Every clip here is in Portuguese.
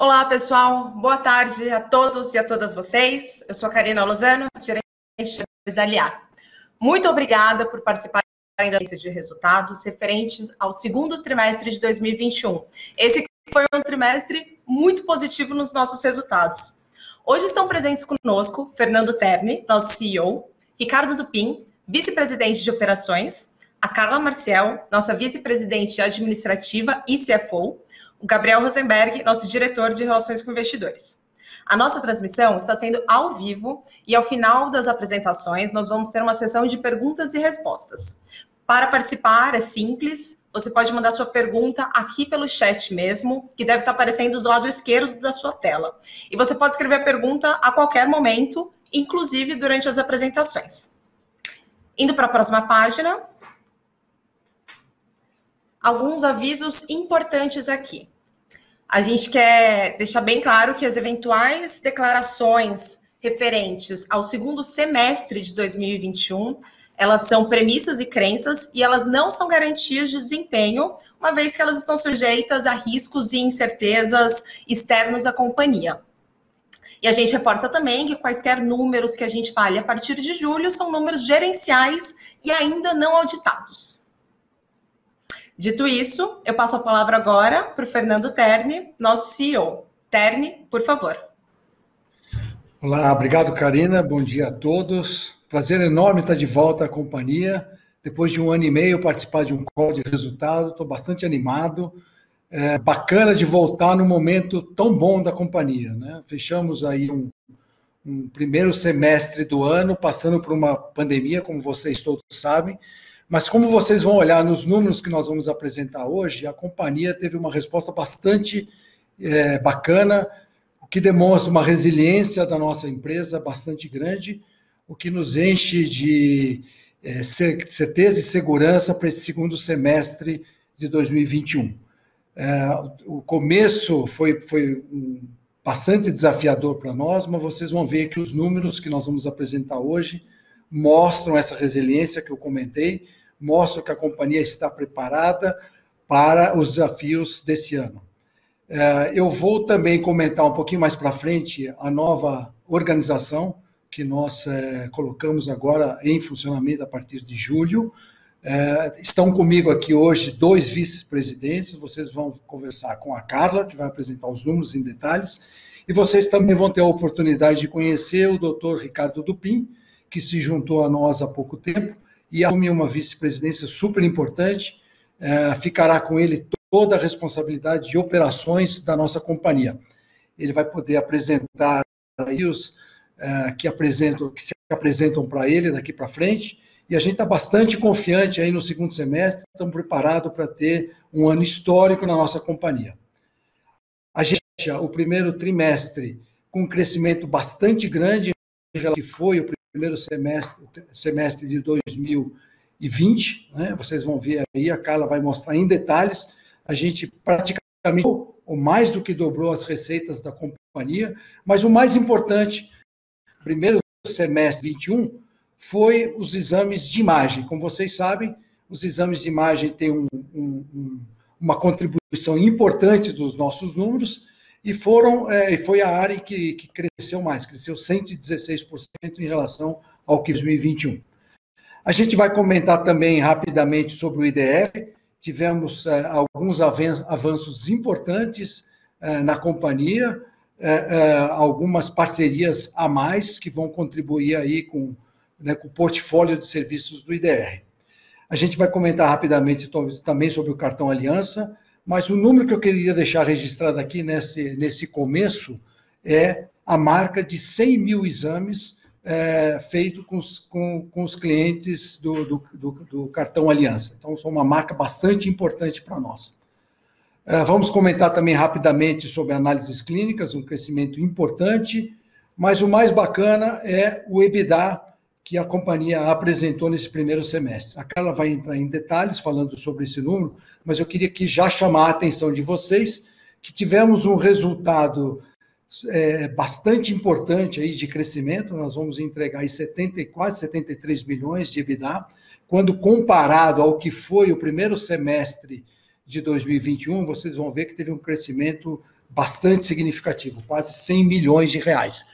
Olá, pessoal. Boa tarde a todos e a todas vocês. Eu sou a Karina Lozano, gerente de empresarial. Muito obrigada por participar da lista de resultados referentes ao segundo trimestre de 2021. Esse foi um trimestre muito positivo nos nossos resultados. Hoje estão presentes conosco Fernando Terni, nosso CEO, Ricardo Dupin, vice-presidente de operações, a Carla Marcial, nossa vice-presidente administrativa e CFO, Gabriel Rosenberg, nosso diretor de relações com investidores. A nossa transmissão está sendo ao vivo e ao final das apresentações nós vamos ter uma sessão de perguntas e respostas. Para participar é simples, você pode mandar sua pergunta aqui pelo chat mesmo, que deve estar aparecendo do lado esquerdo da sua tela. E você pode escrever a pergunta a qualquer momento, inclusive durante as apresentações. Indo para a próxima página, alguns avisos importantes aqui. A gente quer deixar bem claro que as eventuais declarações referentes ao segundo semestre de 2021, elas são premissas e crenças e elas não são garantias de desempenho, uma vez que elas estão sujeitas a riscos e incertezas externos à companhia. E a gente reforça também que quaisquer números que a gente fale a partir de julho são números gerenciais e ainda não auditados. Dito isso, eu passo a palavra agora para o Fernando Terni, nosso CEO. Terni, por favor. Olá, obrigado, Karina. Bom dia a todos. Prazer enorme estar de volta à companhia. Depois de um ano e meio participar de um call de resultado, estou bastante animado. É bacana de voltar no momento tão bom da companhia. Né? Fechamos aí um, um primeiro semestre do ano, passando por uma pandemia, como vocês todos sabem, mas como vocês vão olhar nos números que nós vamos apresentar hoje, a companhia teve uma resposta bastante é, bacana, o que demonstra uma resiliência da nossa empresa bastante grande, o que nos enche de é, certeza e segurança para esse segundo semestre de 2021. É, o começo foi, foi bastante desafiador para nós, mas vocês vão ver que os números que nós vamos apresentar hoje mostram essa resiliência que eu comentei mostram que a companhia está preparada para os desafios desse ano. É, eu vou também comentar um pouquinho mais para frente a nova organização que nós é, colocamos agora em funcionamento a partir de julho. É, estão comigo aqui hoje dois vice-presidentes. Vocês vão conversar com a Carla, que vai apresentar os números em detalhes, e vocês também vão ter a oportunidade de conhecer o Dr. Ricardo Dupin, que se juntou a nós há pouco tempo e assume uma vice-presidência super importante. É, ficará com ele toda a responsabilidade de operações da nossa companhia. Ele vai poder apresentar aí os é, que apresentam, que se apresentam para ele daqui para frente. E a gente está bastante confiante aí no segundo semestre, estamos preparados para ter um ano histórico na nossa companhia. A gente, o primeiro trimestre, com um crescimento bastante grande, que foi o primeiro semestre, semestre de 2020. Né? Vocês vão ver aí, a Carla vai mostrar em detalhes. A gente praticamente ou mais do que dobrou as receitas da companhia, mas o mais importante, primeiro semestre 21, foi os exames de imagem. Como vocês sabem, os exames de imagem têm um, um, uma contribuição importante dos nossos números, e foram é, foi a área que, que cresceu mais, cresceu 116% em relação ao que 2021. A gente vai comentar também rapidamente sobre o IDR. Tivemos é, alguns avanços importantes é, na companhia, é, é, algumas parcerias a mais que vão contribuir aí com, né, com o portfólio de serviços do IDR. A gente vai comentar rapidamente também sobre o cartão Aliança, mas o número que eu queria deixar registrado aqui nesse, nesse começo é a marca de 100 mil exames é, feito com os, com, com os clientes do, do, do, do, cartão Aliança. Então, é uma marca bastante importante para nós. É, vamos comentar também rapidamente sobre análises clínicas, um crescimento importante, mas o mais bacana é o EBITDA que a companhia apresentou nesse primeiro semestre. A Carla vai entrar em detalhes falando sobre esse número, mas eu queria aqui já chamar a atenção de vocês que tivemos um resultado é, bastante importante aí de crescimento, nós vamos entregar aí 70, quase 73 milhões de EBITDA, quando comparado ao que foi o primeiro semestre de 2021, vocês vão ver que teve um crescimento bastante significativo, quase 100 milhões de reais.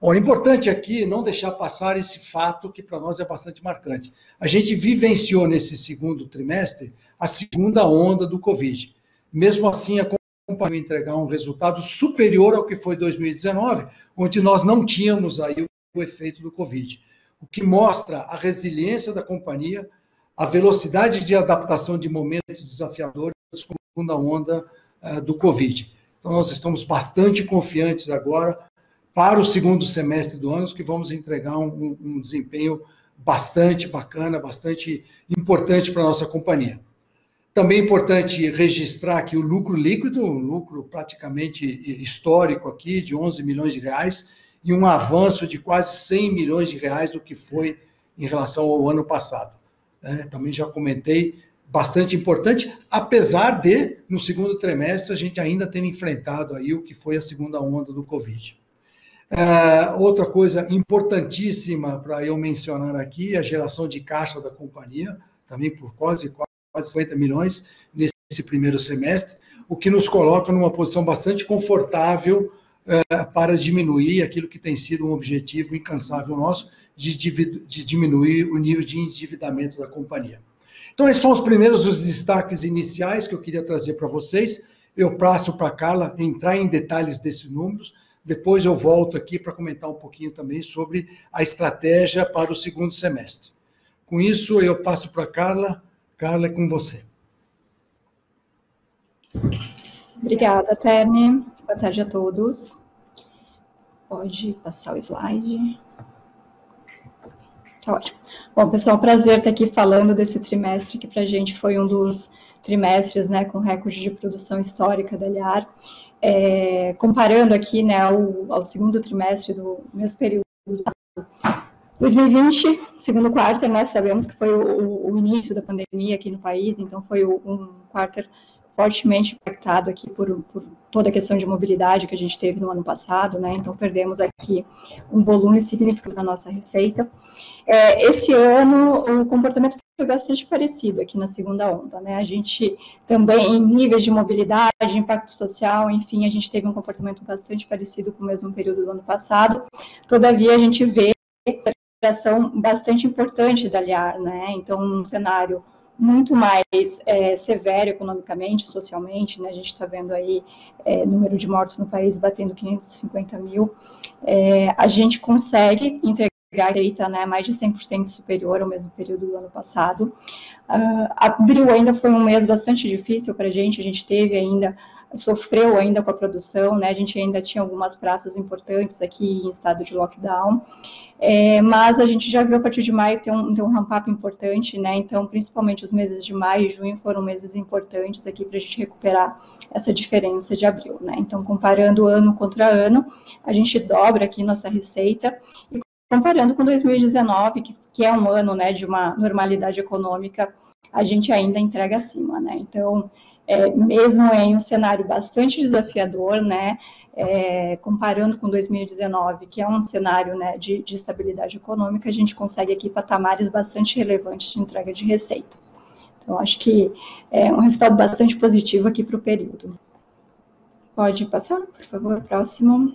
Bom, é importante aqui não deixar passar esse fato que para nós é bastante marcante. A gente vivenciou nesse segundo trimestre a segunda onda do Covid. Mesmo assim, a companhia entregar um resultado superior ao que foi 2019, onde nós não tínhamos aí o efeito do Covid. O que mostra a resiliência da companhia, a velocidade de adaptação de momentos desafiadores com a segunda onda uh, do Covid. Então, nós estamos bastante confiantes agora para o segundo semestre do ano, que vamos entregar um, um desempenho bastante bacana, bastante importante para a nossa companhia. Também é importante registrar aqui o lucro líquido, um lucro praticamente histórico aqui, de 11 milhões de reais, e um avanço de quase 100 milhões de reais do que foi em relação ao ano passado. É, também já comentei, bastante importante, apesar de, no segundo trimestre, a gente ainda ter enfrentado aí o que foi a segunda onda do Covid. É, outra coisa importantíssima para eu mencionar aqui é a geração de caixa da companhia, também por quase, quase 50 milhões nesse primeiro semestre, o que nos coloca numa posição bastante confortável é, para diminuir aquilo que tem sido um objetivo incansável nosso, de, de diminuir o nível de endividamento da companhia. Então, esses são os primeiros os destaques iniciais que eu queria trazer para vocês. Eu passo para a Carla entrar em detalhes desses números, depois eu volto aqui para comentar um pouquinho também sobre a estratégia para o segundo semestre. Com isso, eu passo para a Carla. Carla, é com você. Obrigada, Terne. Boa tarde a todos. Pode passar o slide. Tá ótimo. Bom, pessoal, prazer estar aqui falando desse trimestre que para a gente foi um dos trimestres né, com recorde de produção histórica da Liar é, comparando aqui né, ao, ao, segundo trimestre do mesmo período 2020, segundo quarto, né, sabemos que foi o, o, início da pandemia aqui no país, então foi um quarto fortemente impactado aqui por, por, toda a questão de mobilidade que a gente teve no ano passado, né? Então perdemos aqui um volume significativo da nossa receita. É, esse ano o comportamento foi bastante parecido aqui na segunda onda, né? A gente também em níveis de mobilidade, impacto social, enfim, a gente teve um comportamento bastante parecido com o mesmo período do ano passado. Todavia a gente vê ação bastante importante da Liar, né? Então um cenário muito mais é, severo economicamente, socialmente, né? A gente está vendo aí é, número de mortos no país batendo 550 mil. É, a gente consegue entregar receita né, mais de 100% superior ao mesmo período do ano passado. Uh, abril ainda foi um mês bastante difícil para a gente, a gente teve ainda sofreu ainda com a produção, né? A gente ainda tinha algumas praças importantes aqui em estado de lockdown. É, mas a gente já viu a partir de maio ter um, ter um ramp-up importante, né? Então, principalmente os meses de maio e junho foram meses importantes aqui para a gente recuperar essa diferença de abril, né? Então, comparando ano contra ano, a gente dobra aqui nossa receita e comparando com 2019, que, que é um ano, né, de uma normalidade econômica, a gente ainda entrega acima, né? Então, é, mesmo em um cenário bastante desafiador, né? É, comparando com 2019, que é um cenário né, de, de, estabilidade econômica, a gente consegue aqui patamares bastante relevantes de entrega de receita. Então, acho que é um resultado bastante positivo aqui para o período. Pode passar, por favor, próximo.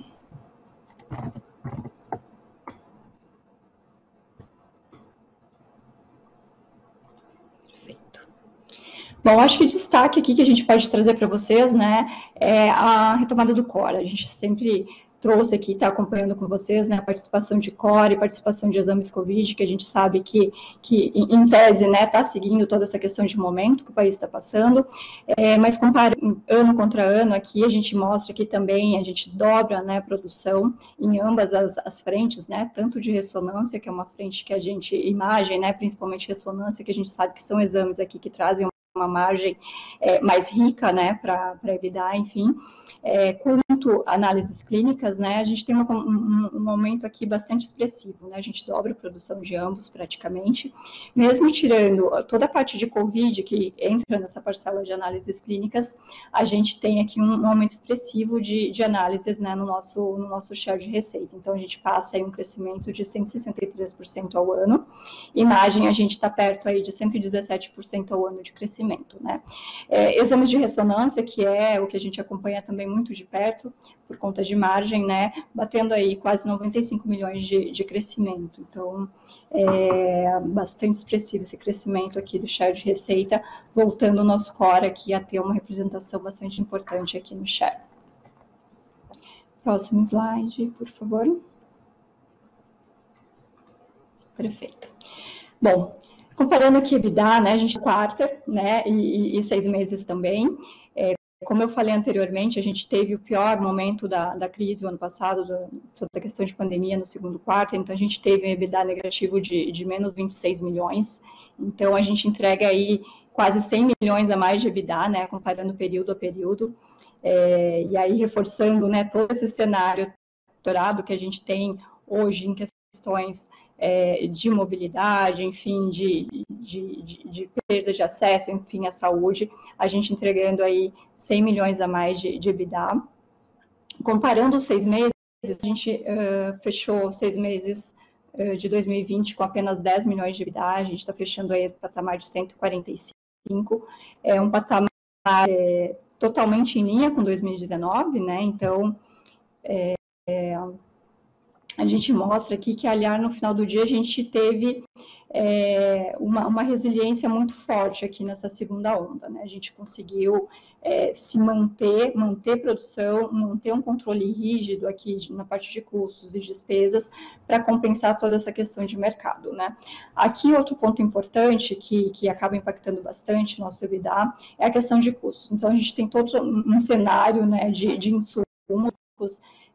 Bom, acho que destaque aqui que a gente pode trazer para vocês, né, é a retomada do core. A gente sempre trouxe aqui, está acompanhando com vocês, né, a participação de core, participação de exames COVID, que a gente sabe que, que em tese, né, está seguindo toda essa questão de momento que o país está passando, é, mas comparando ano contra ano aqui, a gente mostra que também a gente dobra, né, a produção em ambas as, as frentes, né, tanto de ressonância, que é uma frente que a gente, imagem, né, principalmente ressonância, que a gente sabe que são exames aqui que trazem uma margem é, mais rica, né, para evitar, enfim, é, quanto análises clínicas, né, a gente tem uma, um, um, aumento aqui bastante expressivo, né, a gente dobra a produção de ambos praticamente, mesmo tirando toda a parte de COVID que entra nessa parcela de análises clínicas, a gente tem aqui um, um aumento expressivo de, de análises, né, no nosso, no nosso share de receita, então a gente passa aí um crescimento de 163% ao ano, imagem a gente está perto aí de 117% ao ano de crescimento, né. É, exames de ressonância, que é o que a gente acompanha também muito de perto, por conta de margem, né, batendo aí quase 95 milhões de, de crescimento. Então, é bastante expressivo esse crescimento aqui do share de receita, voltando o nosso core aqui a ter uma representação bastante importante aqui no share. Próximo slide, por favor. Perfeito. Bom, comparando aqui EBITDA, né, a gente quarta, né, e, e, seis meses também, como eu falei anteriormente, a gente teve o pior momento da, da crise o ano passado, do, toda a questão de pandemia no segundo quarto, então a gente teve um EBITDA negativo de, de menos 26 milhões. Então a gente entrega aí quase 100 milhões a mais de EBITDA, né, comparando período a período. É, e aí reforçando, né, todo esse cenário doutorado que a gente tem hoje em questões é, de mobilidade, enfim, de, de, de, de, perda de acesso, enfim, à saúde, a gente entregando aí 100 milhões a mais de, de EBITDA. Comparando os seis meses, a gente uh, fechou seis meses uh, de 2020 com apenas 10 milhões de EBITDA, a gente está fechando aí o patamar de 145, é um patamar é, totalmente em linha com 2019, né? Então, é, é, a gente mostra aqui que, aliás, no final do dia a gente teve é, uma, uma, resiliência muito forte aqui nessa segunda onda. Né? A gente conseguiu é, se manter, manter produção, manter um controle rígido aqui na parte de custos e despesas para compensar toda essa questão de mercado. Né? Aqui, outro ponto importante que, que acaba impactando bastante nosso EBITDA é a questão de custos. Então, a gente tem todo um cenário né, de, de insumos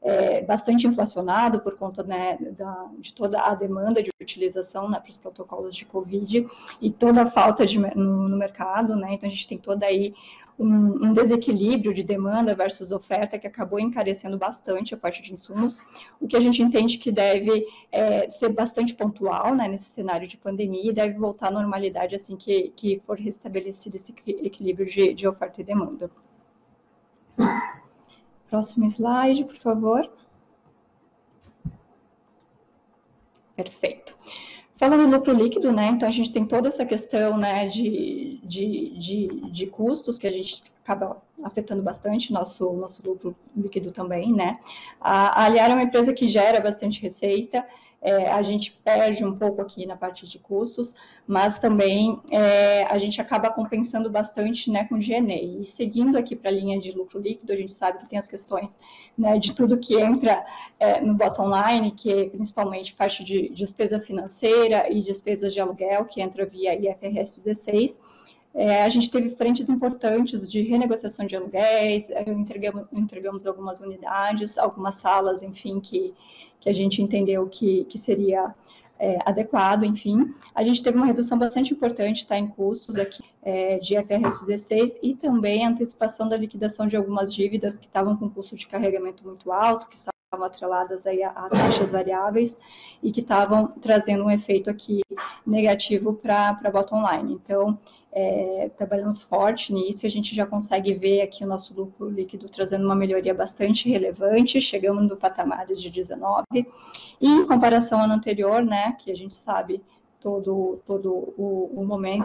é, bastante inflacionado por conta né, da, de toda a demanda de utilização né, para os protocolos de Covid e toda a falta de, no, no, mercado, né, então a gente tem toda aí um, um, desequilíbrio de demanda versus oferta que acabou encarecendo bastante a parte de insumos, o que a gente entende que deve é, ser bastante pontual né, nesse cenário de pandemia e deve voltar à normalidade assim que, que for restabelecido esse equilíbrio de, de oferta e demanda. Próximo slide, por favor. Perfeito. Falando do lucro líquido, né, então a gente tem toda essa questão né, de, de, de, de custos que a gente acaba afetando bastante nosso, nosso lucro líquido também, né. A, a Aliar é uma empresa que gera bastante receita, é, a gente perde um pouco aqui na parte de custos, mas também é, a gente acaba compensando bastante né, com GNE. E seguindo aqui para a linha de lucro líquido, a gente sabe que tem as questões né, de tudo que entra é, no bottom line, que é principalmente parte de despesa financeira e despesas de aluguel, que entra via IFRS 16. É, a gente teve frentes importantes de renegociação de aluguéis, é, entregamos, entregamos algumas unidades, algumas salas, enfim, que, que a gente entendeu que, que seria é, adequado, enfim. A gente teve uma redução bastante importante tá, em custos aqui é, de FRS 16 e também a antecipação da liquidação de algumas dívidas que estavam com custo de carregamento muito alto, que estavam atreladas aí a, a taxas variáveis e que estavam trazendo um efeito aqui negativo para a bottom line. Então, é, trabalhamos forte nisso a gente já consegue ver aqui o nosso lucro líquido trazendo uma melhoria bastante relevante, chegamos no patamar de 19, e em comparação ao ano anterior, né, que a gente sabe todo, todo o, o momento,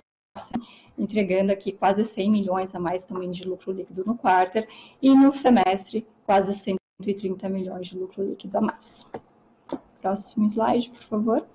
entregando aqui quase 100 milhões a mais também de lucro líquido no quarter, e no semestre quase 130 milhões de lucro líquido a mais. Próximo slide, por favor.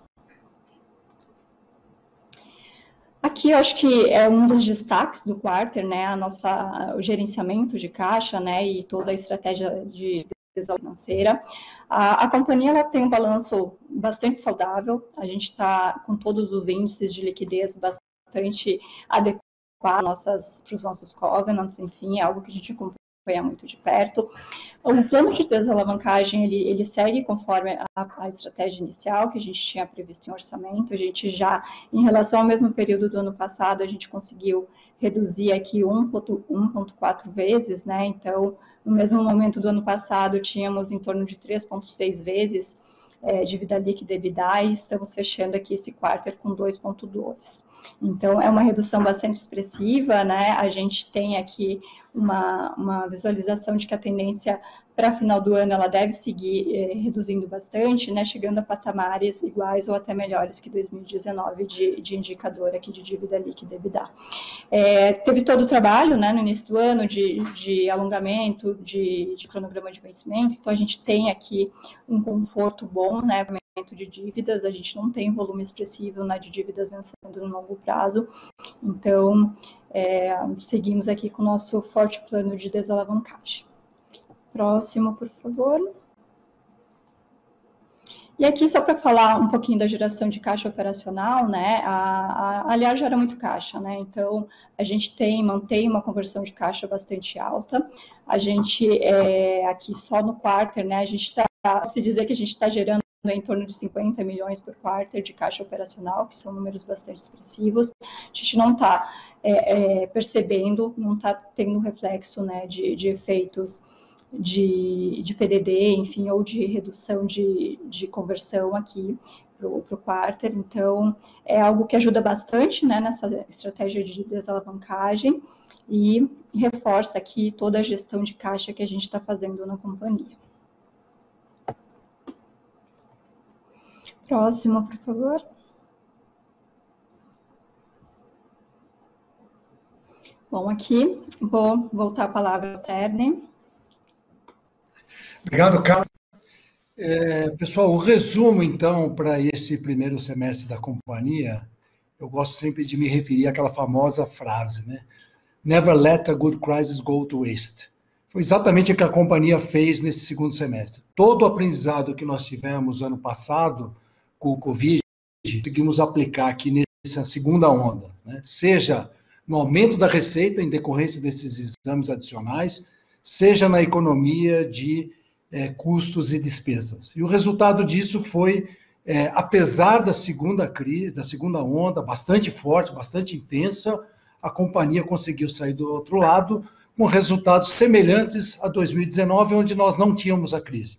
Aqui acho que é um dos destaques do quarter, né, a nossa, o gerenciamento de caixa, né, e toda a estratégia de financeira. A, a companhia ela tem um balanço bastante saudável, a gente está com todos os índices de liquidez bastante adequados para os nossos covenants, enfim, é algo que a gente acompanha muito de perto. O plano de desalavancagem, ele, ele segue conforme a, a, estratégia inicial que a gente tinha previsto em orçamento. A gente já, em relação ao mesmo período do ano passado, a gente conseguiu reduzir aqui 1,4 vezes, né? Então, no mesmo momento do ano passado, tínhamos em torno de 3,6 vezes é, dívida líquida EBITDA e estamos fechando aqui esse quarto com 2,2. Então, é uma redução bastante expressiva, né? A gente tem aqui uma, uma visualização de que a tendência para final do ano ela deve seguir eh, reduzindo bastante, né, chegando a patamares iguais ou até melhores que 2019 de, de indicador aqui de dívida líquida EBITDA. É, teve todo o trabalho né, no início do ano de, de alongamento, de, de, cronograma de vencimento, então a gente tem aqui um conforto bom, né, de dívidas, a gente não tem volume expressivo né, de dívidas vencendo no longo prazo, então é, seguimos aqui com o nosso forte plano de desalavancagem. Próximo, por favor. E aqui, só para falar um pouquinho da geração de caixa operacional, né? A, a, aliás, gera muito caixa, né? Então, a gente tem, mantém uma conversão de caixa bastante alta. A gente, é, aqui só no quarter, né? A gente está, se dizer que a gente está gerando em torno de 50 milhões por quarter de caixa operacional, que são números bastante expressivos. A gente não está é, é, percebendo, não está tendo reflexo né, de, de efeitos de, de PDD, enfim, ou de redução de, de conversão aqui para o quarter. Então, é algo que ajuda bastante né, nessa estratégia de desalavancagem e reforça aqui toda a gestão de caixa que a gente está fazendo na companhia. Próximo, por favor. Bom, aqui vou voltar a palavra ao Terne. Obrigado, Carlos. É, pessoal, o resumo, então, para esse primeiro semestre da companhia, eu gosto sempre de me referir àquela famosa frase, né? Never let a good crisis go to waste. Foi exatamente o que a companhia fez nesse segundo semestre. Todo o aprendizado que nós tivemos ano passado com o Covid, conseguimos aplicar aqui nessa segunda onda, né? seja no aumento da receita em decorrência desses exames adicionais, seja na economia de é, custos e despesas. E o resultado disso foi, é, apesar da segunda crise, da segunda onda, bastante forte, bastante intensa, a companhia conseguiu sair do outro lado com resultados semelhantes a 2019, onde nós não tínhamos a crise.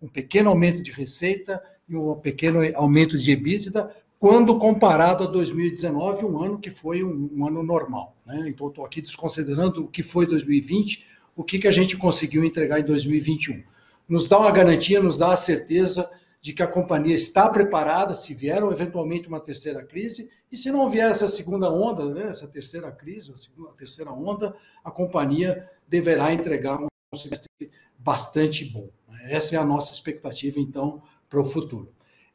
Um pequeno aumento de receita e um pequeno aumento de EBITDA, quando comparado a 2019, um ano que foi um, um ano normal. Né? Então, estou aqui desconsiderando o que foi 2020, o que, que a gente conseguiu entregar em 2021 nos dá uma garantia, nos dá a certeza de que a companhia está preparada se vier eventualmente uma terceira crise, e se não vier essa segunda onda, né, essa terceira crise, a, segunda, a terceira onda, a companhia deverá entregar um semestre bastante bom. Essa é a nossa expectativa, então, para o futuro.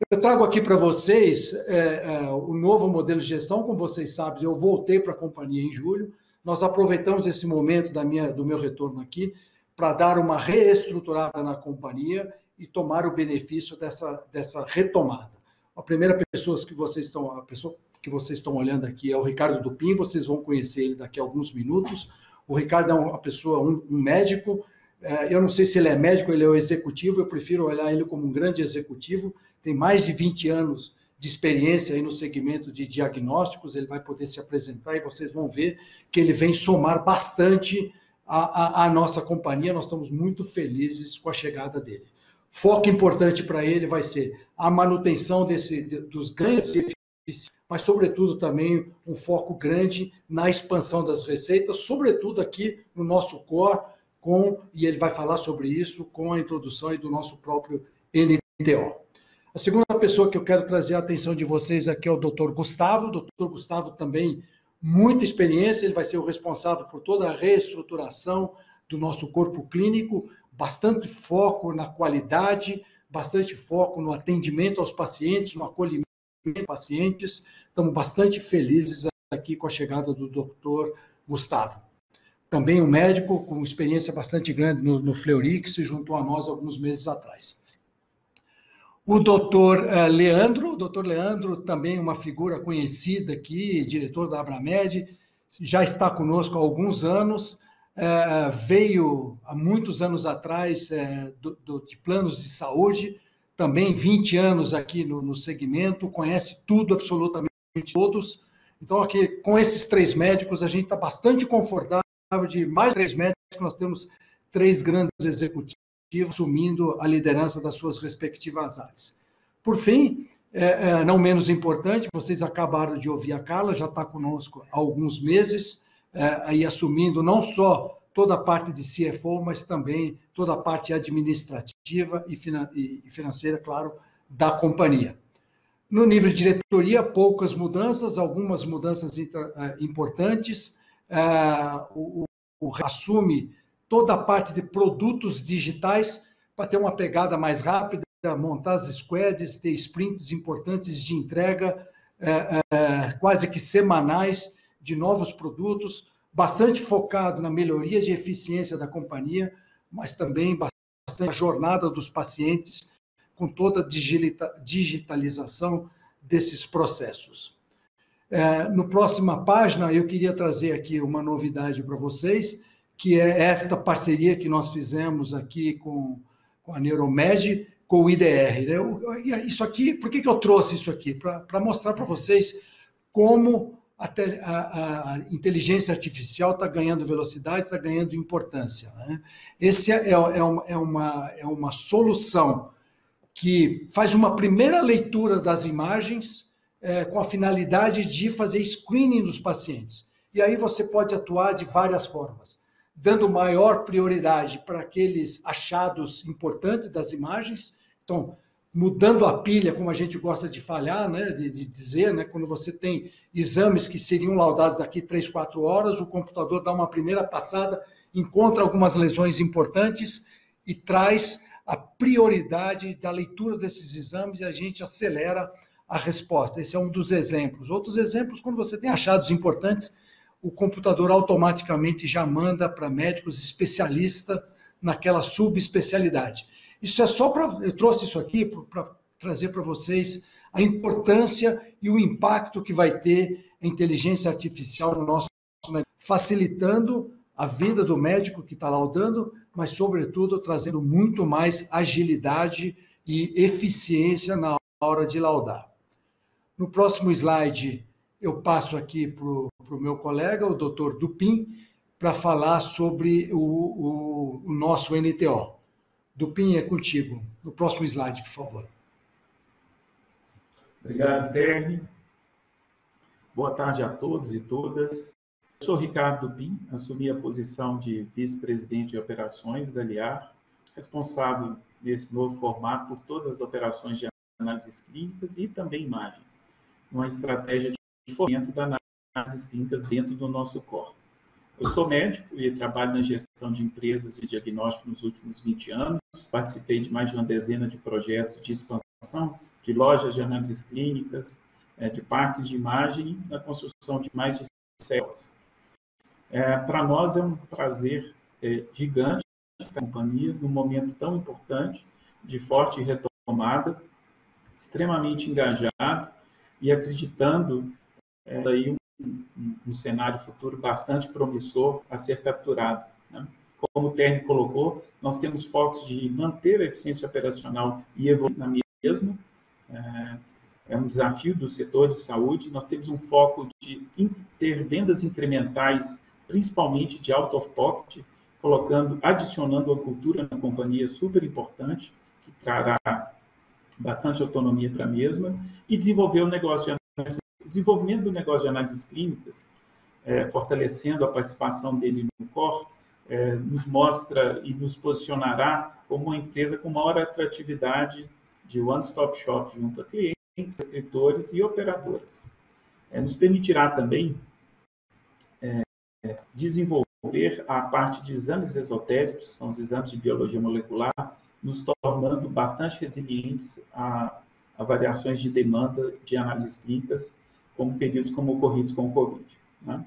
Eu trago aqui para vocês é, é, o novo modelo de gestão. Como vocês sabem, eu voltei para a companhia em julho. Nós aproveitamos esse momento da minha, do meu retorno aqui para dar uma reestruturada na companhia e tomar o benefício dessa, dessa retomada. A primeira pessoa que vocês estão, a pessoa que vocês estão olhando aqui é o Ricardo Dupin, vocês vão conhecer ele daqui a alguns minutos. O Ricardo é uma pessoa, um, um médico, é, eu não sei se ele é médico, ele é o executivo, eu prefiro olhar ele como um grande executivo, tem mais de 20 anos de experiência aí no segmento de diagnósticos, ele vai poder se apresentar e vocês vão ver que ele vem somar bastante a, nossa companhia, nós estamos muito felizes com a chegada dele. Foco importante para ele vai ser a manutenção desse, dos ganhos de eficiência, mas, sobretudo, também um foco grande na expansão das receitas, sobretudo aqui no nosso core, com, e ele vai falar sobre isso com a introdução do nosso próprio NTO. A segunda pessoa que eu quero trazer a atenção de vocês aqui é o Dr. Gustavo. O Dr. Gustavo também muita experiência, ele vai ser o responsável por toda a reestruturação do nosso corpo clínico, bastante foco na qualidade, bastante foco no atendimento aos pacientes, no acolhimento dos pacientes. Estamos bastante felizes aqui com a chegada do Dr. Gustavo. Também um médico com experiência bastante grande no, no Fleury, que se juntou a nós alguns meses atrás. O doutor eh, Leandro, o doutor Leandro, também uma figura conhecida aqui, diretor da Abramed, já está conosco há alguns anos, é, veio há muitos anos atrás do, de planos de saúde, também 20 anos aqui no segmento, conhece tudo, absolutamente todos. Então, aqui, com esses três médicos, a gente está bastante confortável de mais três médicos, nós temos três grandes executivos assumindo a liderança das suas respectivas áreas. Por fim, é, é, não menos importante, vocês acabaram de ouvir a Carla, já está conosco há alguns meses, é, aí assumindo não só toda a parte de CFO, mas também toda a parte administrativa e, e financeira, claro, da companhia. No nível de diretoria, poucas mudanças, algumas mudanças é, importantes. É, o, o assume toda a parte de produtos digitais para ter uma pegada mais rápida, montar as squads, ter sprints importantes de entrega, é, é, quase que semanais de novos produtos, bastante focado na melhoria de eficiência da companhia, mas também bastante na jornada dos pacientes, com toda a digitalização desses processos. É, no próxima página, eu queria trazer aqui uma novidade para vocês, que é esta parceria que nós fizemos aqui com, com a Neuromed, com o IDR. Né? Isso aqui, por que, que eu trouxe isso aqui? Para mostrar para vocês como a, a, a, inteligência artificial está ganhando velocidade, está ganhando importância. Né? Esse é, é, é, uma, é, uma, é uma solução que faz uma primeira leitura das imagens é, com a finalidade de fazer screening dos pacientes. E aí você pode atuar de várias formas dando maior prioridade para aqueles achados importantes das imagens. Então, mudando a pilha, como a gente gosta de falhar, né, de, de dizer, né, quando você tem exames que seriam laudados daqui 3, 4 horas, o computador dá uma primeira passada, encontra algumas lesões importantes e traz a prioridade da leitura desses exames e a gente acelera a resposta. Esse é um dos exemplos. Outros exemplos, quando você tem achados importantes, o computador automaticamente já manda para médicos especialistas naquela subespecialidade. Isso é só para. Eu trouxe isso aqui para trazer para vocês a importância e o impacto que vai ter a inteligência artificial no nosso facilitando a vida do médico que está laudando, mas, sobretudo, trazendo muito mais agilidade e eficiência na hora de laudar. No próximo slide, eu passo aqui para o meu colega, o doutor Dupin, para falar sobre o, o, o, nosso NTO. Dupin, é contigo. No próximo slide, por favor. Obrigado, Terry. Boa tarde a todos e todas. Eu sou Ricardo Dupin, assumi a posição de vice-presidente de operações da Liar, responsável nesse novo formato por todas as operações de análises clínicas e também imagem, uma estratégia de fomento da análises clínicas dentro do nosso corpo. Eu sou médico e trabalho na gestão de empresas de diagnóstico nos últimos 20 anos. Participei de mais de uma dezena de projetos de expansão de lojas de análises clínicas, é, de partes de imagem na construção de mais de células. É, Para nós é um prazer é, gigante a companhia num momento tão importante de forte retomada, extremamente engajado e acreditando é aí um, um, cenário futuro bastante promissor a ser capturado. Né? Como o Terni colocou, nós temos focos de manter a eficiência operacional e evoluir na mesma. É, é um desafio do setor de saúde. Nós temos um foco de ter vendas incrementais, principalmente de out of pocket, colocando, adicionando a cultura na companhia super importante, que trará bastante autonomia para a mesma, e desenvolver o negócio de desenvolvimento do negócio de análises clínicas, é, fortalecendo a participação dele no COR, é, nos mostra e nos posicionará como uma empresa com maior atratividade de one-stop shop junto a clientes, escritores e operadoras. É, nos permitirá também é, desenvolver a parte de exames esotéricos, são os exames de biologia molecular, nos tornando bastante resilientes a, a variações de demanda de análises clínicas como períodos como ocorridos com o Covid. Né?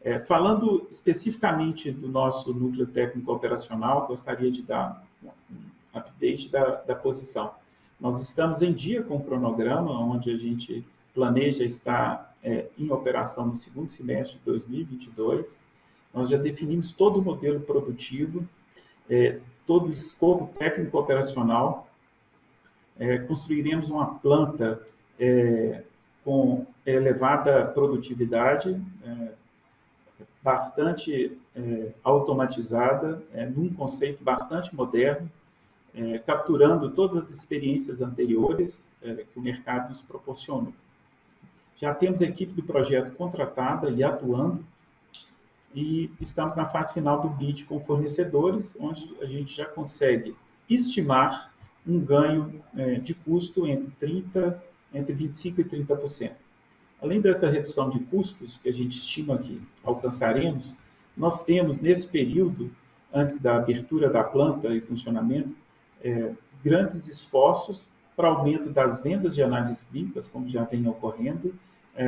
É, falando especificamente do nosso núcleo técnico operacional, gostaria de dar um update da, da posição. Nós estamos em dia com o cronograma, onde a gente planeja estar é, em operação no segundo semestre de 2022. Nós já definimos todo o modelo produtivo, é, todo o escopo técnico operacional. É, construiremos uma planta é, com elevada produtividade, é, bastante é, automatizada, é, num conceito bastante moderno, é, capturando todas as experiências anteriores é, que o mercado nos proporcionou. Já temos a equipe do projeto contratada e atuando, e estamos na fase final do bid com fornecedores, onde a gente já consegue estimar um ganho é, de custo entre 30, entre 25 e 30%. Além dessa redução de custos que a gente estima que alcançaremos, nós temos nesse período, antes da abertura da planta e funcionamento, é, grandes esforços para aumento das vendas de análises clínicas, como já vem ocorrendo, é,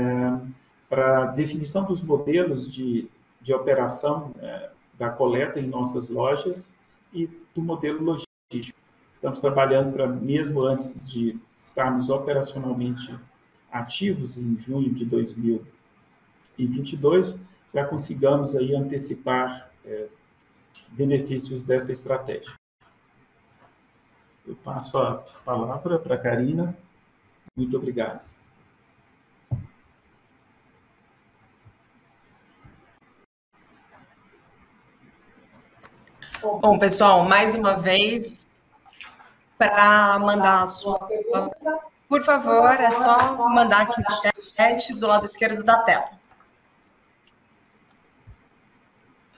para definição dos modelos de, de operação é, da coleta em nossas lojas e do modelo logístico. Estamos trabalhando para, mesmo antes de estarmos operacionalmente ativos em junho de 2022, já consigamos aí antecipar é, benefícios dessa estratégia. Eu passo a palavra para a Karina. Muito obrigado. Bom, pessoal, mais uma vez, para mandar a sua pergunta, por favor, é só mandar aqui no chat do lado esquerdo da tela.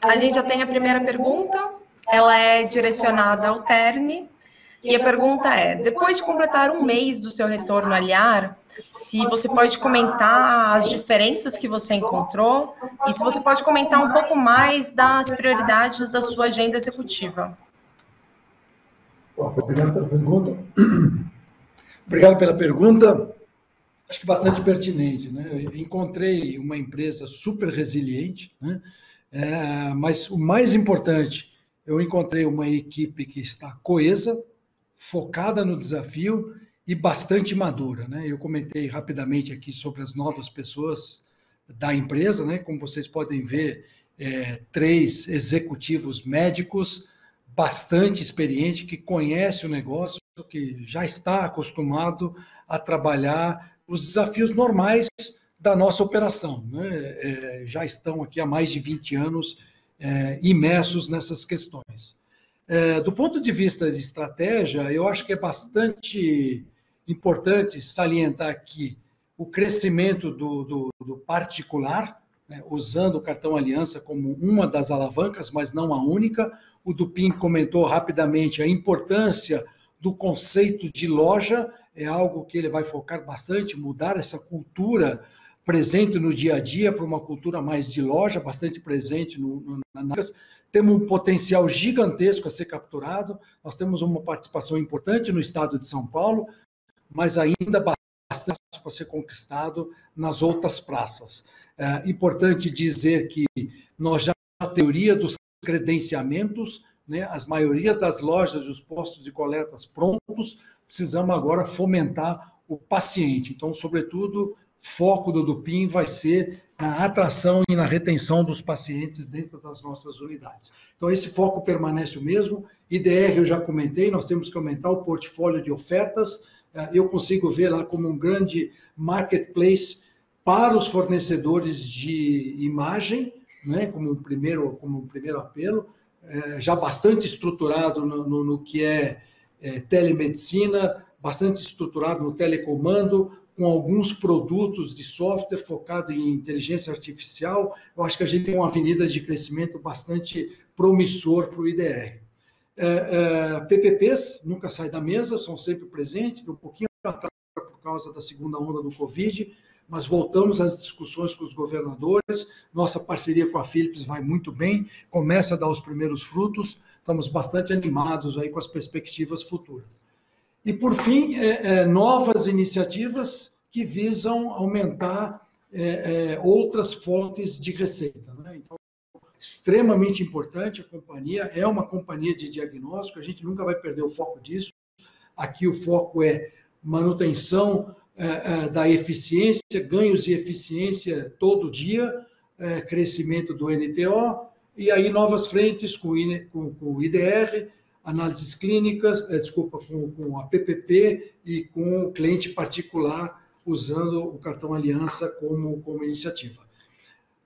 A gente já tem a primeira pergunta, ela é direcionada ao Terne, e a pergunta é: depois de completar um mês do seu retorno aliar, se você pode comentar as diferenças que você encontrou e se você pode comentar um pouco mais das prioridades da sua agenda executiva. Obrigado pela pergunta. Obrigado pela pergunta. Acho que bastante pertinente. Né? Eu encontrei uma empresa super resiliente, né? É, mas o mais importante, eu encontrei uma equipe que está coesa, focada no desafio e bastante madura. Né? Eu comentei rapidamente aqui sobre as novas pessoas da empresa, né? como vocês podem ver, é, três executivos médicos bastante experientes que conhecem o negócio, que já está acostumado a trabalhar os desafios normais da nossa operação. Né? É, já estão aqui há mais de 20 anos é, imersos nessas questões. É, do ponto de vista de estratégia, eu acho que é bastante importante salientar aqui o crescimento do, do, do particular, né, usando o cartão Aliança como uma das alavancas, mas não a única. O Dupin comentou rapidamente a importância do conceito de loja, é algo que ele vai focar bastante, mudar essa cultura presente no dia a dia para uma cultura mais de loja, bastante presente no, no, nas temos um potencial gigantesco a ser capturado, nós temos uma participação importante no estado de São Paulo, mas ainda bastante para ser conquistado nas outras praças. É importante dizer que nós já a teoria dos credenciamentos, né, as maioria das lojas e os postos de coletas prontos, precisamos agora fomentar o paciente. Então, sobretudo, foco do Dupin vai ser na atração e na retenção dos pacientes dentro das nossas unidades. Então, esse foco permanece o mesmo. IDR, eu já comentei, nós temos que aumentar o portfólio de ofertas. Eh, eu consigo ver lá como um grande marketplace para os fornecedores de imagem, né, como, primeiro, como primeiro apelo, é, já bastante estruturado no, no, no que é, é telemedicina, bastante estruturado no telecomando, com alguns produtos de software focado em inteligência artificial, eu acho que a gente tem uma avenida de crescimento bastante promissor para o IDR. É, é, PPPs nunca saem da mesa, são sempre presentes, um pouquinho atrás por causa da segunda onda do Covid, mas voltamos às discussões com os governadores, nossa parceria com a Philips vai muito bem, começa a dar os primeiros frutos, estamos bastante animados aí com as perspectivas futuras. E, por fim, é, é, novas iniciativas que visam aumentar é, é, outras fontes de receita. Né? Então, extremamente importante a companhia, é uma companhia de diagnóstico, a gente nunca vai perder o foco disso. Aqui o foco é manutenção é, é, da eficiência, ganhos de eficiência todo dia, crescimento do NTO, e aí novas frentes com, o IDR, análises clínicas, é, desculpa, com, a PPP e com o cliente particular usando o cartão Aliança como, como iniciativa.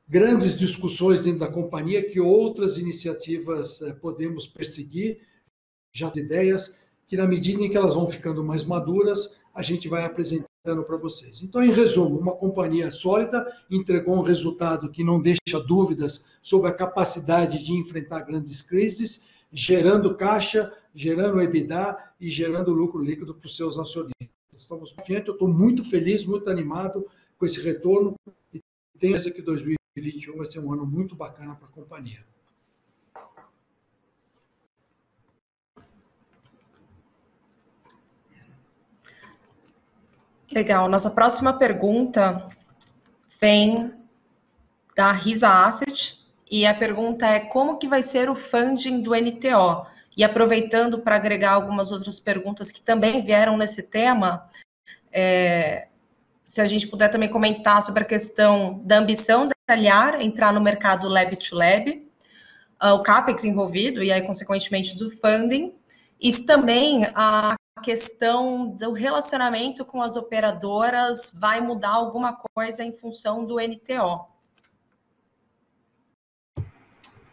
grandes discussões dentro da companhia, que outras iniciativas podemos perseguir, já as ideias, que na medida em que elas vão ficando mais maduras, a gente vai apresentando para vocês. Então, em resumo, uma companhia sólida entregou um resultado que não deixa dúvidas sobre a capacidade de enfrentar grandes crises, gerando caixa, gerando EBITDA e gerando lucro líquido para os seus acionistas. Estamos confiantes, eu estou muito feliz, muito animado com esse retorno e tenho certeza que 2021 vai ser um ano muito bacana para a companhia. Legal. Nossa próxima pergunta vem da Risa Asset e a pergunta é como que vai ser o funding do NTO? E aproveitando para agregar algumas outras perguntas que também vieram nesse tema, é, se a gente puder também comentar sobre a questão da ambição da Aliar entrar no mercado Lab to Lab, uh, o CAPEX envolvido e aí, consequentemente, do funding, e também a questão do relacionamento com as operadoras vai mudar alguma coisa em função do NTO.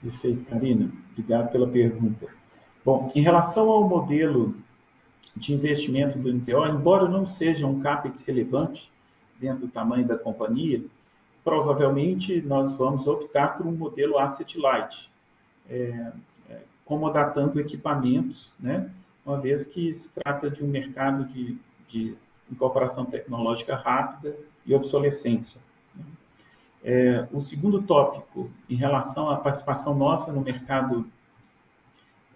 Perfeito, Karina. Obrigado pela pergunta. Bom, em relação ao modelo de investimento do NTO, embora não seja um CAPEX relevante dentro do tamanho da companhia, provavelmente nós vamos optar por um modelo asset light, é, é, comodatando equipamentos, né, uma vez que se trata de um mercado de, de incorporação tecnológica rápida e obsolescência. É, o segundo tópico, em relação à participação nossa no mercado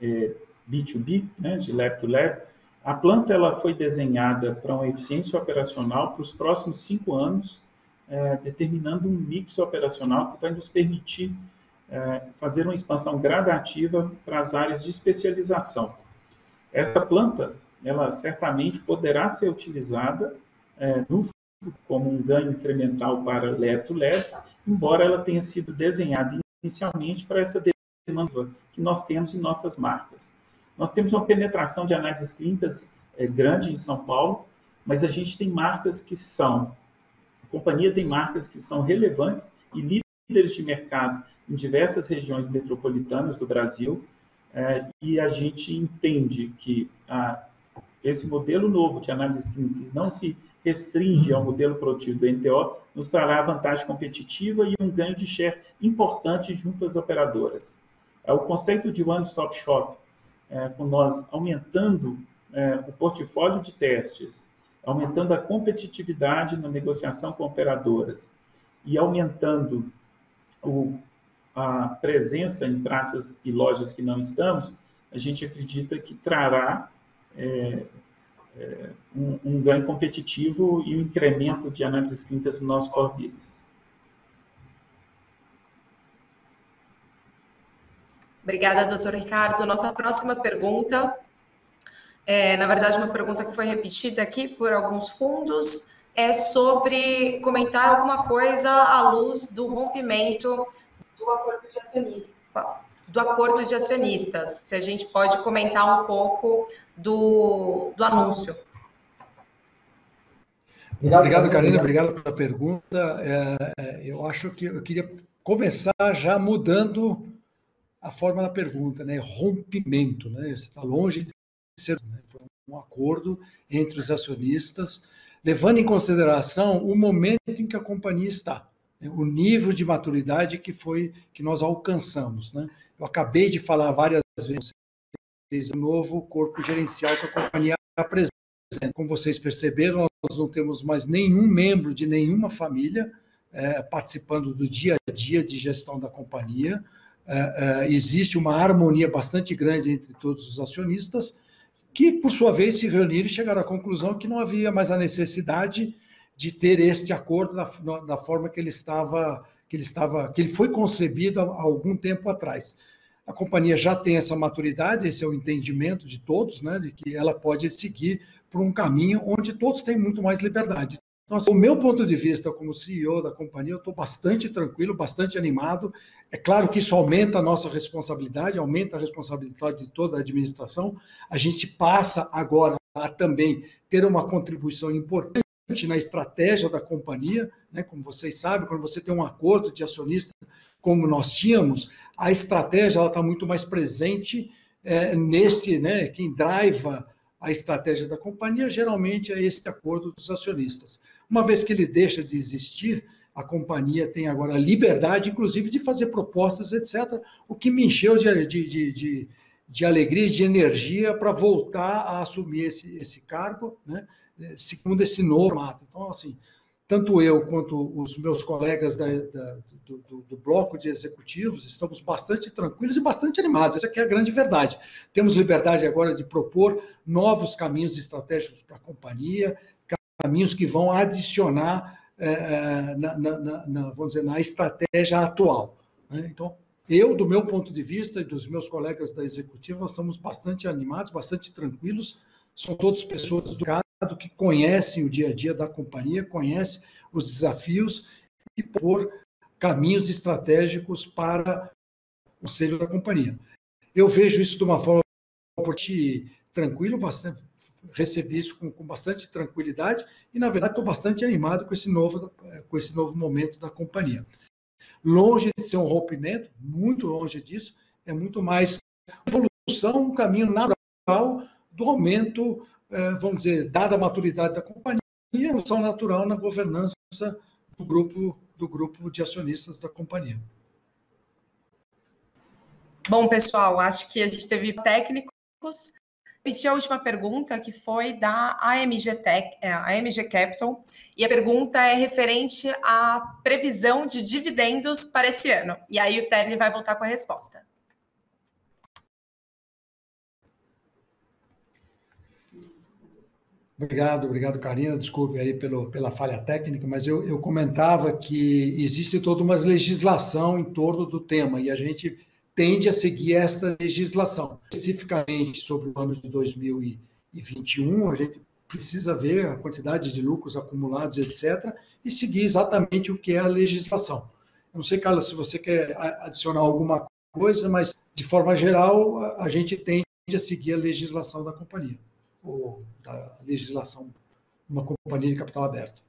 é, B2B, né, de lab to lab, a planta ela foi desenhada para uma eficiência operacional para os próximos cinco anos, é, determinando um mix operacional que vai nos permitir é, fazer uma expansão gradativa para as áreas de especialização. Essa planta, ela certamente poderá ser utilizada é, no como um ganho incremental para lab to lab, embora ela tenha sido desenhada inicialmente para essa demanda que nós temos em nossas marcas. Nós temos uma penetração de análises clínicas é, grande em São Paulo, mas a gente tem marcas que são, a companhia tem marcas que são relevantes e líderes de mercado em diversas regiões metropolitanas do Brasil, é, e a gente entende que a, esse modelo novo de análises clínicas não se restringe ao modelo produtivo do NTO, nos trará vantagem competitiva e um ganho de share importante junto às operadoras. É, o conceito de one-stop shop, é, com nós aumentando é, o portfólio de testes, aumentando a competitividade na negociação com operadoras e aumentando o, a presença em praças e lojas que não estamos, a gente acredita que trará é, é, um, um, ganho competitivo e um incremento de análises clínicas no nosso core business. Obrigada, doutor Ricardo. Nossa próxima pergunta é, na verdade, uma pergunta que foi repetida aqui por alguns fundos é sobre comentar alguma coisa à luz do rompimento do acordo de acionistas. Do acordo de acionistas. Se a gente pode comentar um pouco do, do anúncio. Obrigado, Obrigado Karina. Obrigado pela pergunta. É, é, eu acho que eu queria começar já mudando a forma da pergunta, né? Rompimento, né? Está longe de ser né? foi um acordo entre os acionistas, levando em consideração o momento em que a companhia está? O nível de maturidade que foi que nós alcançamos, né? Eu acabei de falar várias vezes o novo corpo gerencial que a companhia apresenta. Como vocês perceberam, nós não temos mais nenhum membro de nenhuma família é, participando do dia a dia de gestão da companhia. É, é, existe uma harmonia bastante grande entre todos os acionistas, que, por sua vez, se reuniram e chegaram à conclusão que não havia mais a necessidade de ter este acordo da, da forma que ele estava, que ele estava, que ele foi concebido há algum tempo atrás. A companhia já tem essa maturidade, esse é o entendimento de todos, né, de que ela pode seguir por um caminho onde todos têm muito mais liberdade. Então, assim, o meu ponto de vista como CEO da companhia, eu estou bastante tranquilo, bastante animado. É claro que isso aumenta a nossa responsabilidade, aumenta a responsabilidade de toda a administração. A gente passa agora a também ter uma contribuição importante na estratégia da companhia, né? como vocês sabem, quando você tem um acordo de acionista, como nós tínhamos, a estratégia está muito mais presente é, nesse, né, quem driva a estratégia da companhia geralmente é esse acordo dos acionistas. Uma vez que ele deixa de existir, a companhia tem agora a liberdade, inclusive, de fazer propostas, etc., o que me encheu de, de, de, de alegria e de energia para voltar a assumir esse, esse cargo, né, segundo esse novo formato. Então, assim, tanto eu quanto os meus colegas da, da, do, do, do, bloco de executivos estamos bastante tranquilos e bastante animados. Essa é a grande verdade. Temos liberdade agora de propor novos caminhos estratégicos para a companhia, caminhos que vão adicionar é, na, na, na, vamos dizer, na estratégia atual. Né? Então, eu, do meu ponto de vista e dos meus colegas da executiva, nós estamos bastante animados, bastante tranquilos. São todos pessoas do que conhecem o dia a dia da companhia, conhecem os desafios e por caminhos estratégicos para o seio da companhia. Eu vejo isso de uma forma tranquilo, bastante, recebi isso com, com, bastante tranquilidade e, na verdade, estou bastante animado com esse, novo, com esse novo momento da companhia. Longe de ser um rompimento, muito longe disso, é muito mais evolução, um caminho natural do aumento vamos dizer, dada a maturidade da companhia, evolução natural na governança do grupo, do grupo de acionistas da companhia. Bom, pessoal, acho que a gente teve técnicos. Repetir a última pergunta, que foi da AMG, Tech, é, AMG Capital, e a pergunta é referente à previsão de dividendos para esse ano. E aí o Terni vai voltar com a resposta. Obrigado, obrigado, Karina. Desculpe aí pelo, pela falha técnica, mas eu, eu comentava que existe toda uma legislação em torno do tema e a gente tende a seguir esta legislação. Especificamente sobre o ano de 2021, a gente precisa ver a quantidade de lucros acumulados, etc., e seguir exatamente o que é a legislação. Não sei, Carla, se você quer adicionar alguma coisa, mas, de forma geral, a gente tende a seguir a legislação da companhia da legislação uma companhia de capital aberto.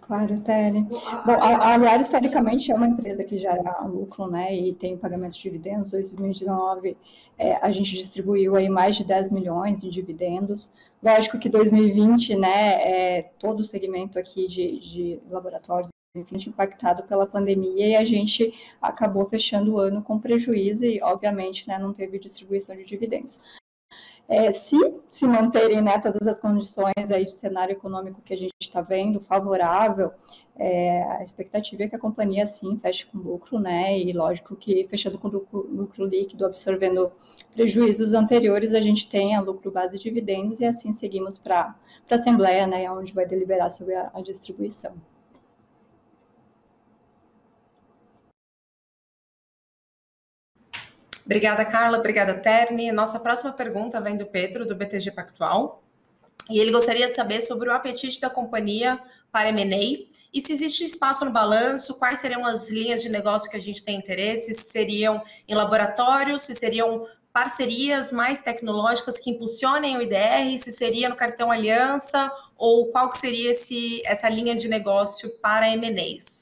Claro, Tere. Bom, a, a historicamente, é uma empresa que gera lucro, né, e tem pagamento de dividendos. Em 2019, é, a gente distribuiu aí mais de 10 milhões em dividendos. Lógico que 2020, né, é, todo o segmento aqui de, de laboratórios enfim, impactado pela pandemia e a gente acabou fechando o ano com prejuízo e, obviamente, né, não teve distribuição de dividendos é, se se manterem né, todas as condições aí de cenário econômico que a gente está vendo favorável, é, a expectativa é que a companhia sim feche com lucro, né? E lógico que fechando com lucro, lucro líquido, absorvendo prejuízos anteriores, a gente tenha lucro base de dividendos e assim seguimos para a Assembleia, né? Onde vai deliberar sobre a, a distribuição. Obrigada, Carla. Obrigada, Terni. Nossa próxima pergunta vem do Pedro, do BTG Pactual. E ele gostaria de saber sobre o apetite da companhia para M&A e se existe espaço no balanço, quais seriam as linhas de negócio que a gente tem interesse, se seriam em laboratórios, se seriam parcerias mais tecnológicas que impulsionem o IDR, se seria no cartão aliança, ou qual que seria esse, essa linha de negócio para M&As?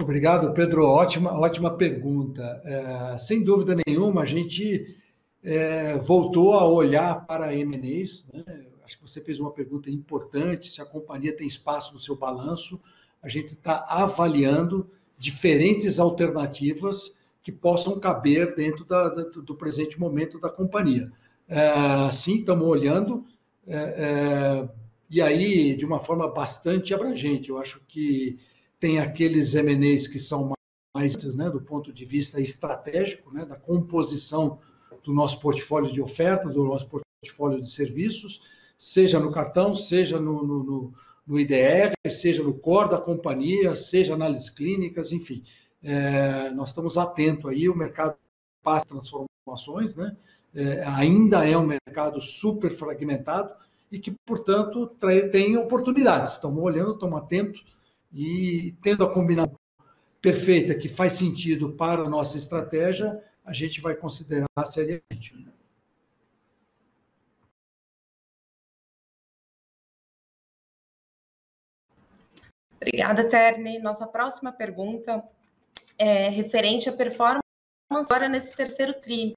Obrigado, Pedro. Ótima, ótima pergunta. É, sem dúvida nenhuma, a gente é, voltou a olhar para M&As. Né? Acho que você fez uma pergunta importante, se a companhia tem espaço no seu balanço. A gente está avaliando diferentes alternativas que possam caber dentro da, da, do presente momento da companhia. É, sim, estamos olhando, é, é, e aí de uma forma bastante abrangente. Eu acho que tem aqueles M&As que são mais né, do ponto de vista estratégico, né, da composição do nosso portfólio de ofertas, do nosso portfólio de serviços, seja no cartão, seja no, no, no IDR, seja no core da companhia, seja análises clínicas, enfim. É, nós estamos atentos aí, o mercado passa transformações, né? É, ainda é um mercado super fragmentado e que, portanto, tem oportunidades. Estamos olhando, estamos atentos e tendo a combinação perfeita que faz sentido para a nossa estratégia, a gente vai considerar seriamente. Obrigada, Terni. Nossa próxima pergunta é referente à performance agora nesse terceiro tri.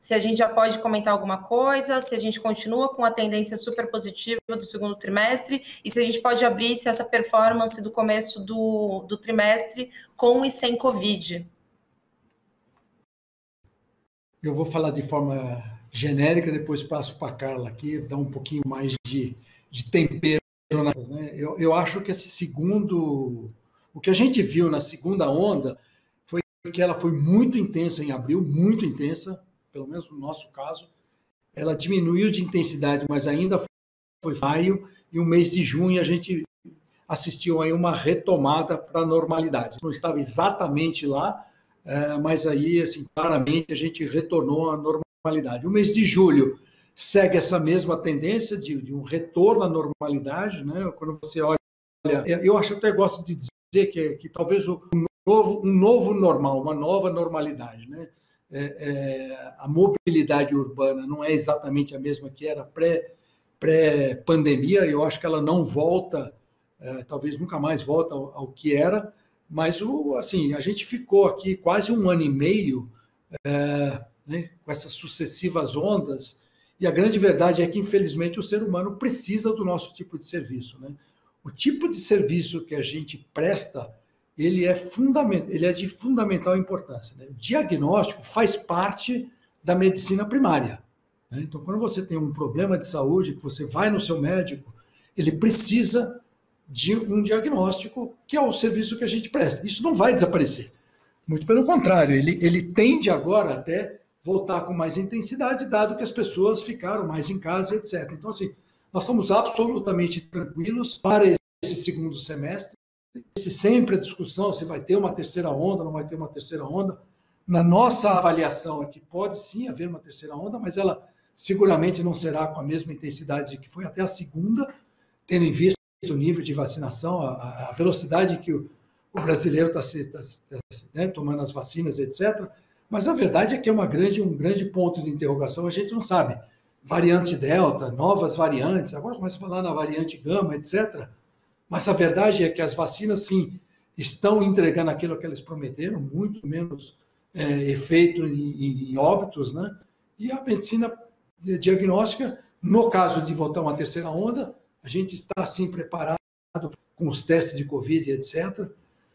Se a gente já pode comentar alguma coisa, se a gente continua com a tendência super positiva do segundo trimestre e se a gente pode abrir se essa performance do começo do, do trimestre com e sem Covid. Eu vou falar de forma genérica, depois passo para a Carla aqui, dar um pouquinho mais de, de tempero. Né? Eu, eu acho que esse segundo. O que a gente viu na segunda onda foi que ela foi muito intensa em abril, muito intensa, pelo menos no nosso caso. Ela diminuiu de intensidade, mas ainda foi maio, e o mês de junho a gente assistiu aí uma retomada para a normalidade. Não estava exatamente lá, é, mas aí, assim, claramente a gente retornou à normalidade. O mês de julho segue essa mesma tendência de, de um retorno à normalidade, né? Quando você olha, eu acho até gosto de dizer que, que talvez um novo, um novo normal, uma nova normalidade, né? É, é, a mobilidade urbana não é exatamente a mesma que era pré, pré-pandemia, eu acho que ela não volta, é, talvez nunca mais volta ao, ao que era, mas, o, assim, a gente ficou aqui quase um ano e meio é, né, com essas sucessivas ondas, e a grande verdade é que, infelizmente, o ser humano precisa do nosso tipo de serviço. Né? O tipo de serviço que a gente presta, ele é, fundament, ele é de fundamental importância. Né? O diagnóstico faz parte da medicina primária. Né? Então, quando você tem um problema de saúde, que você vai no seu médico, ele precisa de um diagnóstico, que é o serviço que a gente presta. Isso não vai desaparecer. Muito pelo contrário, ele, ele tende agora até voltar com mais intensidade, dado que as pessoas ficaram mais em casa, etc. Então, assim, nós estamos absolutamente tranquilos para esse segundo semestre. Esse sempre a discussão se vai ter uma terceira onda, não vai ter uma terceira onda. Na nossa avaliação é que pode sim haver uma terceira onda, mas ela seguramente não será com a mesma intensidade que foi até a segunda, tendo em vista o nível de vacinação, a, a velocidade que o, o brasileiro está tá, tá, né, tomando as vacinas, etc. Mas a verdade é que é uma grande, um grande ponto de interrogação, a gente não sabe. Variante Delta, novas variantes, agora começa a falar na variante Gama, etc. Mas a verdade é que as vacinas, sim, estão entregando aquilo que eles prometeram, muito menos é, efeito em, em, óbitos, né? E a medicina diagnóstica, no caso de voltar uma terceira onda, a gente está, assim, preparado com os testes de Covid, etc.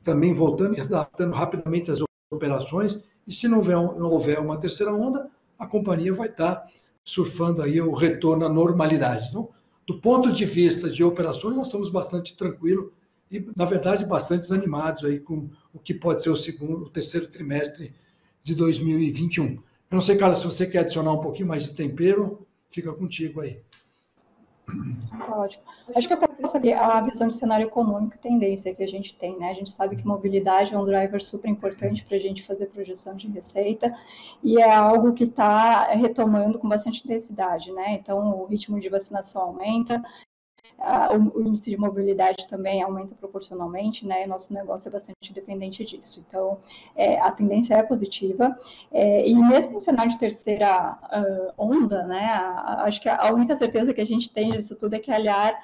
Também voltando e adaptando rapidamente as operações. E se não houver, não houver uma terceira onda, a companhia vai estar surfando aí o retorno à normalidade. Então, do ponto de vista de operações, nós estamos bastante tranquilos e, na verdade, bastante animados aí com o que pode ser o segundo, o terceiro trimestre de 2021. Eu não sei, Carla, se você quer adicionar um pouquinho mais de tempero, fica contigo aí. Tá ótimo. Acho que eu posso saber a visão de cenário econômico e tendência que a gente tem, né? A gente sabe que mobilidade é um driver super importante para a gente fazer projeção de receita e é algo que está retomando com bastante intensidade, né? Então, o ritmo de vacinação aumenta, o índice de mobilidade também aumenta proporcionalmente, né? Nosso negócio é bastante dependente disso. Então, é, a tendência é positiva. É, e mesmo no cenário de terceira uh, onda, né? A, acho que a única certeza que a gente tem disso tudo é que aliar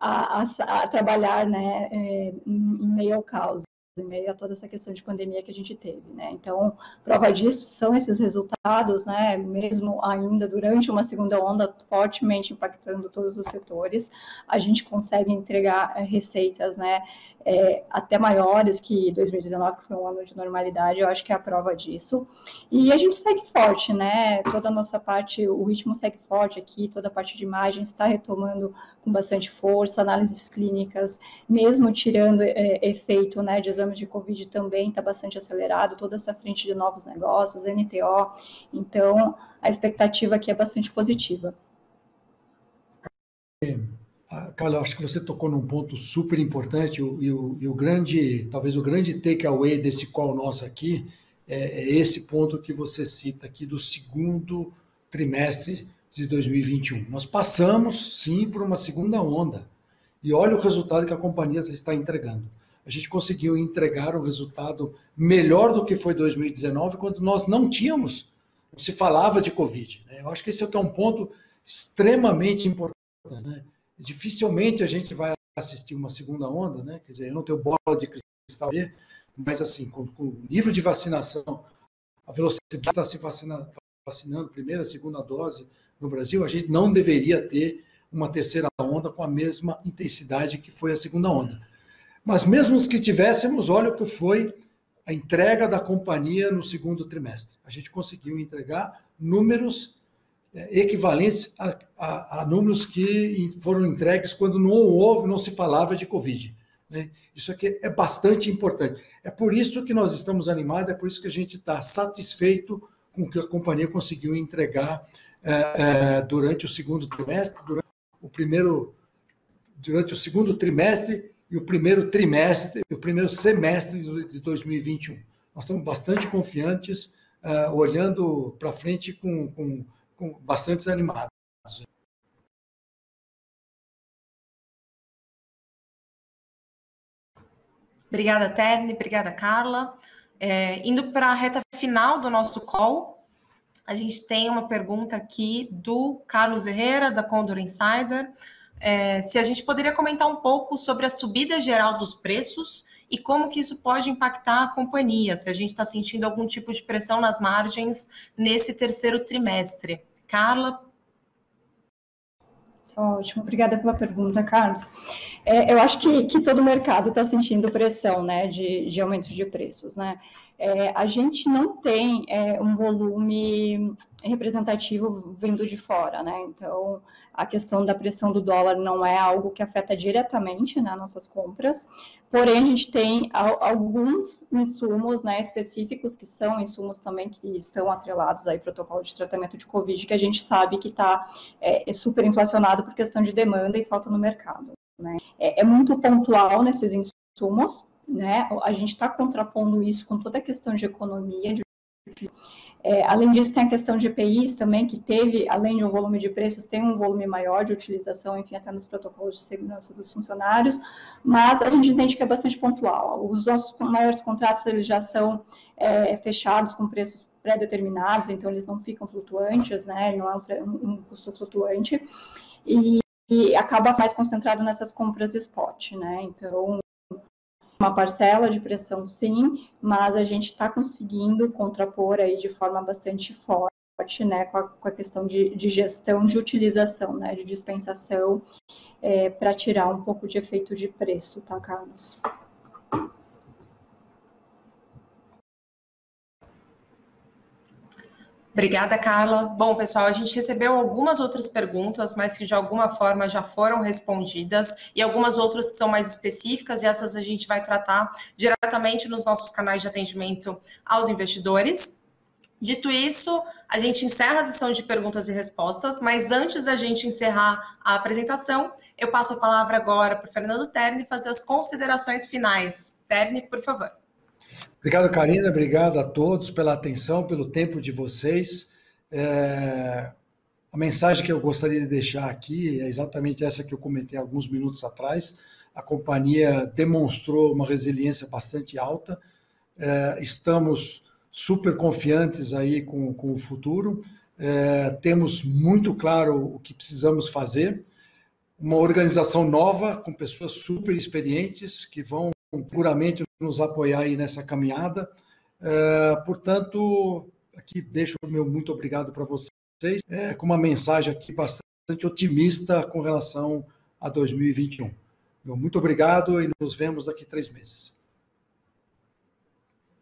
a, a trabalhar, né? É, em meio ao caos em meio a toda essa questão de pandemia que a gente teve, né? Então, prova disso são esses resultados, né? Mesmo ainda durante uma segunda onda fortemente impactando todos os setores, a gente consegue entregar é, receitas, né? é, até maiores que 2019, que foi um ano de normalidade, eu acho que é a prova disso. E a gente segue forte, né? Toda a nossa parte, o ritmo segue forte aqui, toda a parte de imagem está retomando com bastante força, análises clínicas, mesmo tirando é, efeito né, de exames de Covid também está bastante acelerado, toda essa frente de novos negócios, NTO, então a expectativa aqui é bastante positiva. Ah, Carla, acho que você tocou num ponto super importante e o, e o grande, talvez o grande takeaway desse call nosso aqui é, é, esse ponto que você cita aqui do segundo trimestre de 2021. Nós passamos, sim, por uma segunda onda e olha o resultado que a companhia está entregando. A gente conseguiu entregar um resultado melhor do que foi 2019, quando nós não tínhamos, não se falava de Covid. Né? Eu acho que esse é um ponto extremamente importante. Né? dificilmente a gente vai assistir uma segunda onda, né? Quer dizer, eu não tenho bola de cristal, mas assim, com, com o nível de vacinação, a velocidade está se vacinando, vacinando primeira, segunda dose no Brasil, a gente não deveria ter uma terceira onda com a mesma intensidade que foi a segunda onda. Mas mesmo que tivéssemos, olha o que foi a entrega da companhia no segundo trimestre. A gente conseguiu entregar números é, equivalentes a, a, a, números que foram entregues quando não houve, não se falava de Covid. Né? Isso aqui é bastante importante. É por isso que nós estamos animados, é por isso que a gente está satisfeito com o que a companhia conseguiu entregar é, é, durante o segundo trimestre, durante o primeiro, durante o segundo trimestre e o primeiro trimestre, o primeiro semestre de 2021. Nós estamos bastante confiantes, uh, olhando para frente com, com, com bastante animados. Obrigada, Terne. Obrigada, Carla. É, indo para a reta final do nosso call, a gente tem uma pergunta aqui do Carlos Herrera, da Condor Insider é, se a gente poderia comentar um pouco sobre a subida geral dos preços e como que isso pode impactar a companhia, se a gente está sentindo algum tipo de pressão nas margens nesse terceiro trimestre. Carla? Ótimo, obrigada pela pergunta, Carlos. É, eu acho que, que todo o mercado está sentindo pressão né, de, de aumento de preços. Né? É, a gente não tem é, um volume representativo vindo de fora, né? Então, a questão da pressão do dólar não é algo que afeta diretamente né, nossas compras, porém a gente tem alguns insumos né, específicos que são insumos também que estão atrelados aí protocolo de tratamento de Covid, que a gente sabe que está é, é super inflacionado por questão de demanda e falta no mercado. Né? É, é muito pontual nesses insumos, né? A gente está contrapondo isso com toda a questão de economia, de é, além disso, tem a questão de EPIs também, que teve, além de um volume de preços, tem um volume maior de utilização, enfim, até nos protocolos de segurança dos funcionários, mas a gente entende que é bastante pontual. Os nossos maiores contratos, eles já são é, fechados com preços pré-determinados, então eles não ficam flutuantes, né, não é um, um custo flutuante, e, e acaba mais concentrado nessas compras spot, né, então uma parcela de pressão, sim, mas a gente está conseguindo contrapor aí de forma bastante forte, né, com a, com a questão de, de, gestão de utilização, né, de dispensação, é, para tirar um pouco de efeito de preço, tá, Carlos? Obrigada, Carla. Bom, pessoal, a gente recebeu algumas outras perguntas, mas que de alguma forma já foram respondidas, e algumas outras que são mais específicas, e essas a gente vai tratar diretamente nos nossos canais de atendimento aos investidores. Dito isso, a gente encerra a sessão de perguntas e respostas, mas antes da gente encerrar a apresentação, eu passo a palavra agora para o Fernando Terni fazer as considerações finais. Terni, por favor. Obrigado, Karina. Obrigado a todos pela atenção, pelo tempo de vocês. É... A mensagem que eu gostaria de deixar aqui é exatamente essa que eu comentei alguns minutos atrás. A companhia demonstrou uma resiliência bastante alta. É... Estamos super confiantes aí com, com o futuro. É... Temos muito claro o que precisamos fazer. Uma organização nova, com pessoas super experientes que vão puramente nos apoiar aí nessa caminhada. É, portanto, aqui deixo o meu muito obrigado para vocês, é, com uma mensagem aqui bastante otimista com relação a 2021. Meu muito obrigado e nos vemos daqui três meses.